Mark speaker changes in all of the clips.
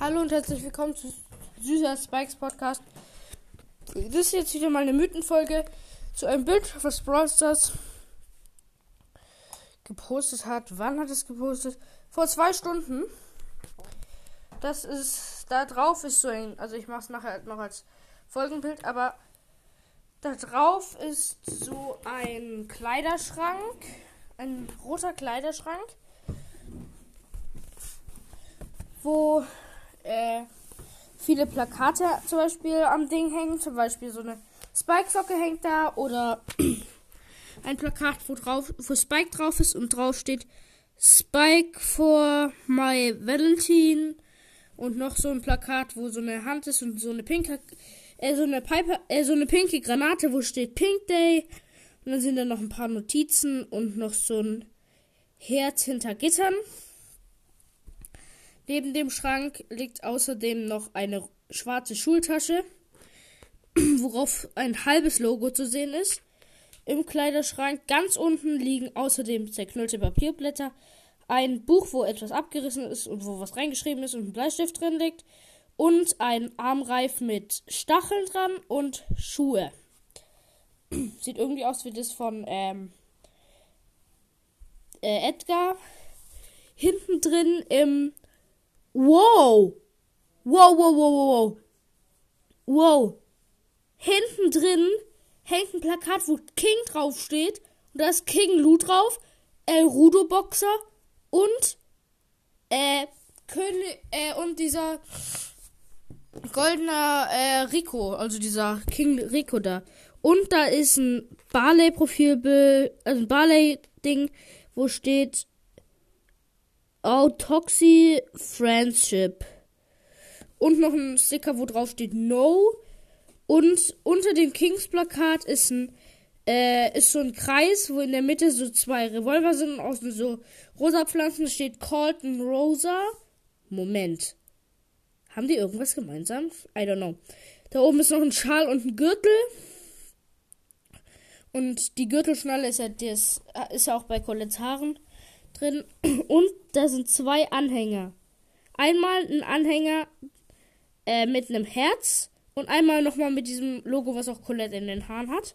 Speaker 1: Hallo und herzlich willkommen zu Süßer Spikes Podcast. Das ist jetzt wieder mal eine Mythenfolge zu einem Bild, was Brawl Stars gepostet hat. Wann hat es gepostet? Vor zwei Stunden. Das ist, da drauf ist so ein, also ich mache es nachher noch als Folgenbild, aber da drauf ist so ein Kleiderschrank, ein roter Kleiderschrank wo äh, viele Plakate zum Beispiel am Ding hängen. Zum Beispiel so eine Spike-Socke hängt da oder ein Plakat, wo, drauf, wo Spike drauf ist und drauf steht Spike for my Valentine. Und noch so ein Plakat, wo so eine Hand ist und so eine pinke, äh, so eine Pipe, äh, so eine pinke Granate, wo steht Pink Day. Und dann sind da noch ein paar Notizen und noch so ein Herz hinter Gittern. Neben dem Schrank liegt außerdem noch eine schwarze Schultasche, worauf ein halbes Logo zu sehen ist. Im Kleiderschrank ganz unten liegen außerdem zerknüllte Papierblätter, ein Buch, wo etwas abgerissen ist und wo was reingeschrieben ist und ein Bleistift drin liegt und ein Armreif mit Stacheln dran und Schuhe. Sieht irgendwie aus wie das von ähm, äh, Edgar. Hinten drin im Wow. Wow, wow, wow, wow, wow. Hinten drin hängt ein Plakat, wo King draufsteht. Und da ist King Lou drauf. El Rudo Boxer und äh, König, äh, und dieser goldener äh, Rico, also dieser King Rico da. Und da ist ein Barley-Profilbild, also ein Barley-Ding, wo steht Autoxy Friendship. Und noch ein Sticker, wo drauf steht No. Und unter dem Kings-Plakat ist ein äh, ist so ein Kreis, wo in der Mitte so zwei Revolver sind und außen so rosa Pflanzen steht Colton Rosa. Moment. Haben die irgendwas gemeinsam? I don't know. Da oben ist noch ein Schal und ein Gürtel. Und die Gürtelschnalle ist ja, das, ist ja auch bei Colettes Haaren drin und da sind zwei Anhänger. Einmal ein Anhänger äh, mit einem Herz und einmal nochmal mit diesem Logo, was auch Colette in den Haaren hat.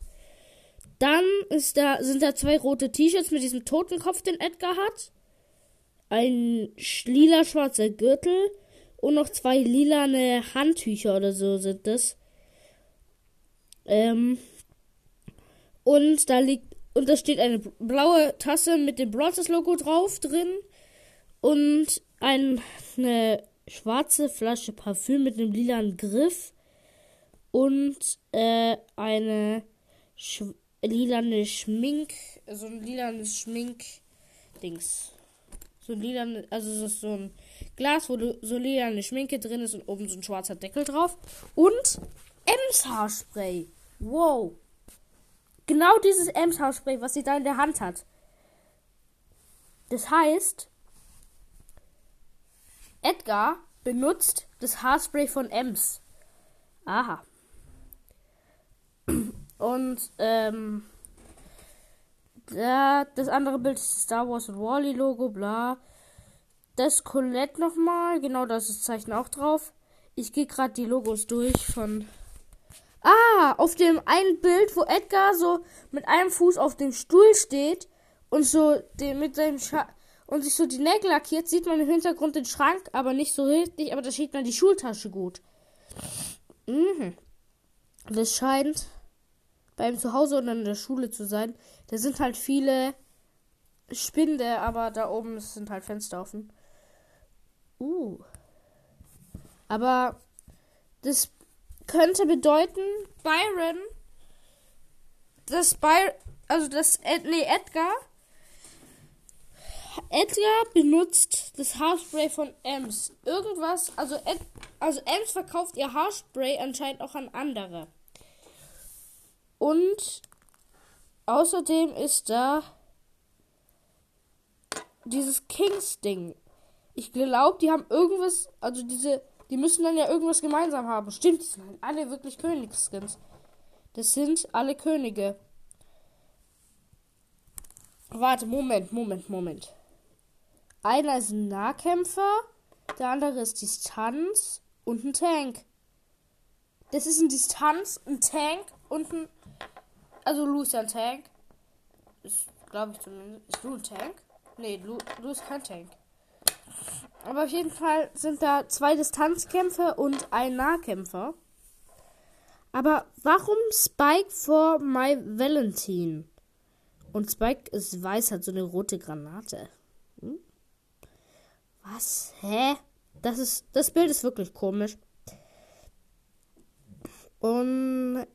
Speaker 1: Dann ist da, sind da zwei rote T-Shirts mit diesem Totenkopf, den Edgar hat. Ein lila-schwarzer Gürtel und noch zwei lilane Handtücher oder so sind das. Ähm, und da liegt und da steht eine blaue Tasse mit dem Brawlers Logo drauf drin. Und ein, eine schwarze Flasche Parfüm mit einem lilanen Griff. Und äh, eine sch lilane Schmink, so ein lilanes Schmink-Dings. So ein lilan, also so ein Glas, wo so lilane Schminke drin ist und oben so ein schwarzer Deckel drauf. Und Ems Haarspray. Wow. Genau dieses Ems Haarspray, was sie da in der Hand hat. Das heißt, Edgar benutzt das Haarspray von Ems. Aha. Und, ähm, da, das andere Bild ist Star Wars und Wally Logo, bla. Das Colette nochmal, genau das ist Zeichen auch drauf. Ich gehe gerade die Logos durch von Ah, auf dem einen Bild, wo Edgar so mit einem Fuß auf dem Stuhl steht und so den, mit seinem Scha und sich so die Nägel lackiert, sieht man im Hintergrund den Schrank, aber nicht so richtig, aber da sieht man die Schultasche gut. Mhm. Das scheint beim Zuhause und in der Schule zu sein. Da sind halt viele Spinde, aber da oben sind halt Fenster offen. Uh. Aber das könnte bedeuten, Byron, dass Byron, also das, nee, Edgar, Edgar benutzt das Haarspray von Ems. Irgendwas, also, Ed, also Ems verkauft ihr Haarspray anscheinend auch an andere. Und außerdem ist da dieses Kings-Ding. Ich glaube, die haben irgendwas, also diese die müssen dann ja irgendwas gemeinsam haben. Stimmt, die sind halt alle wirklich Königsskins. Das sind alle Könige. Warte, Moment, Moment, Moment. Einer ist ein Nahkämpfer. Der andere ist Distanz und ein Tank. Das ist ein Distanz, ein Tank und ein. Also Lu ist ja ein Tank. Ist, glaube ich zumindest. Ist Lu ein Tank? Nee, Lu, Lu ist kein Tank. Aber auf jeden Fall sind da zwei Distanzkämpfer und ein Nahkämpfer. Aber warum Spike vor My Valentine? Und Spike ist weiß, hat so eine rote Granate. Hm? Was? Hä? Das ist. Das Bild ist wirklich komisch. Und.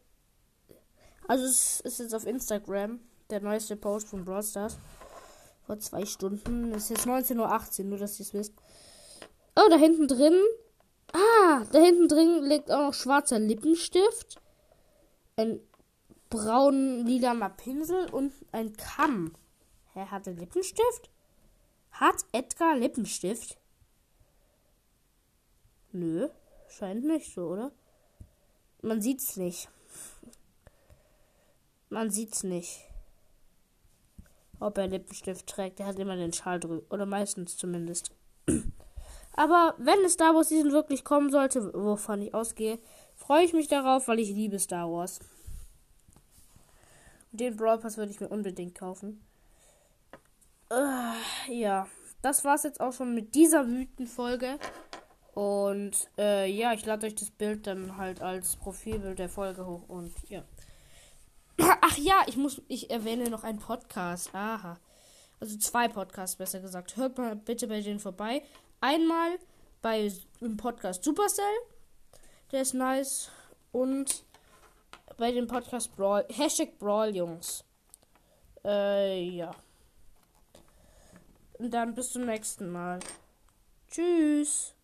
Speaker 1: Also es ist jetzt auf Instagram der neueste Post von Brawl Stars. Vor zwei Stunden. Es ist jetzt 19.18 Uhr, nur dass ihr es wisst. Oh, da hinten drin. Ah, da hinten drin liegt auch noch schwarzer Lippenstift. Ein braun-lilaner Pinsel und ein Kamm. Er Lippenstift? Hat Edgar Lippenstift? Nö, scheint nicht so, oder? Man sieht's nicht. Man sieht's nicht. Ob er Lippenstift trägt. Er hat immer den Schal drüber. Oder meistens zumindest. Aber wenn es Star Wars Season wirklich kommen sollte, wovon ich ausgehe, freue ich mich darauf, weil ich liebe Star Wars. Und den Brawl Pass würde ich mir unbedingt kaufen. Uh, ja, das war's jetzt auch schon mit dieser Mythenfolge. Und äh, ja, ich lade euch das Bild dann halt als Profilbild der Folge hoch und ja. Ach ja, ich muss, ich erwähne noch einen Podcast. Aha. Also zwei Podcasts, besser gesagt. Hört mal bitte bei denen vorbei. Einmal bei dem Podcast Supercell. Der ist nice. Und bei dem Podcast Brawl. Hashtag Brawl, Jungs. Äh, ja. Und dann bis zum nächsten Mal. Tschüss.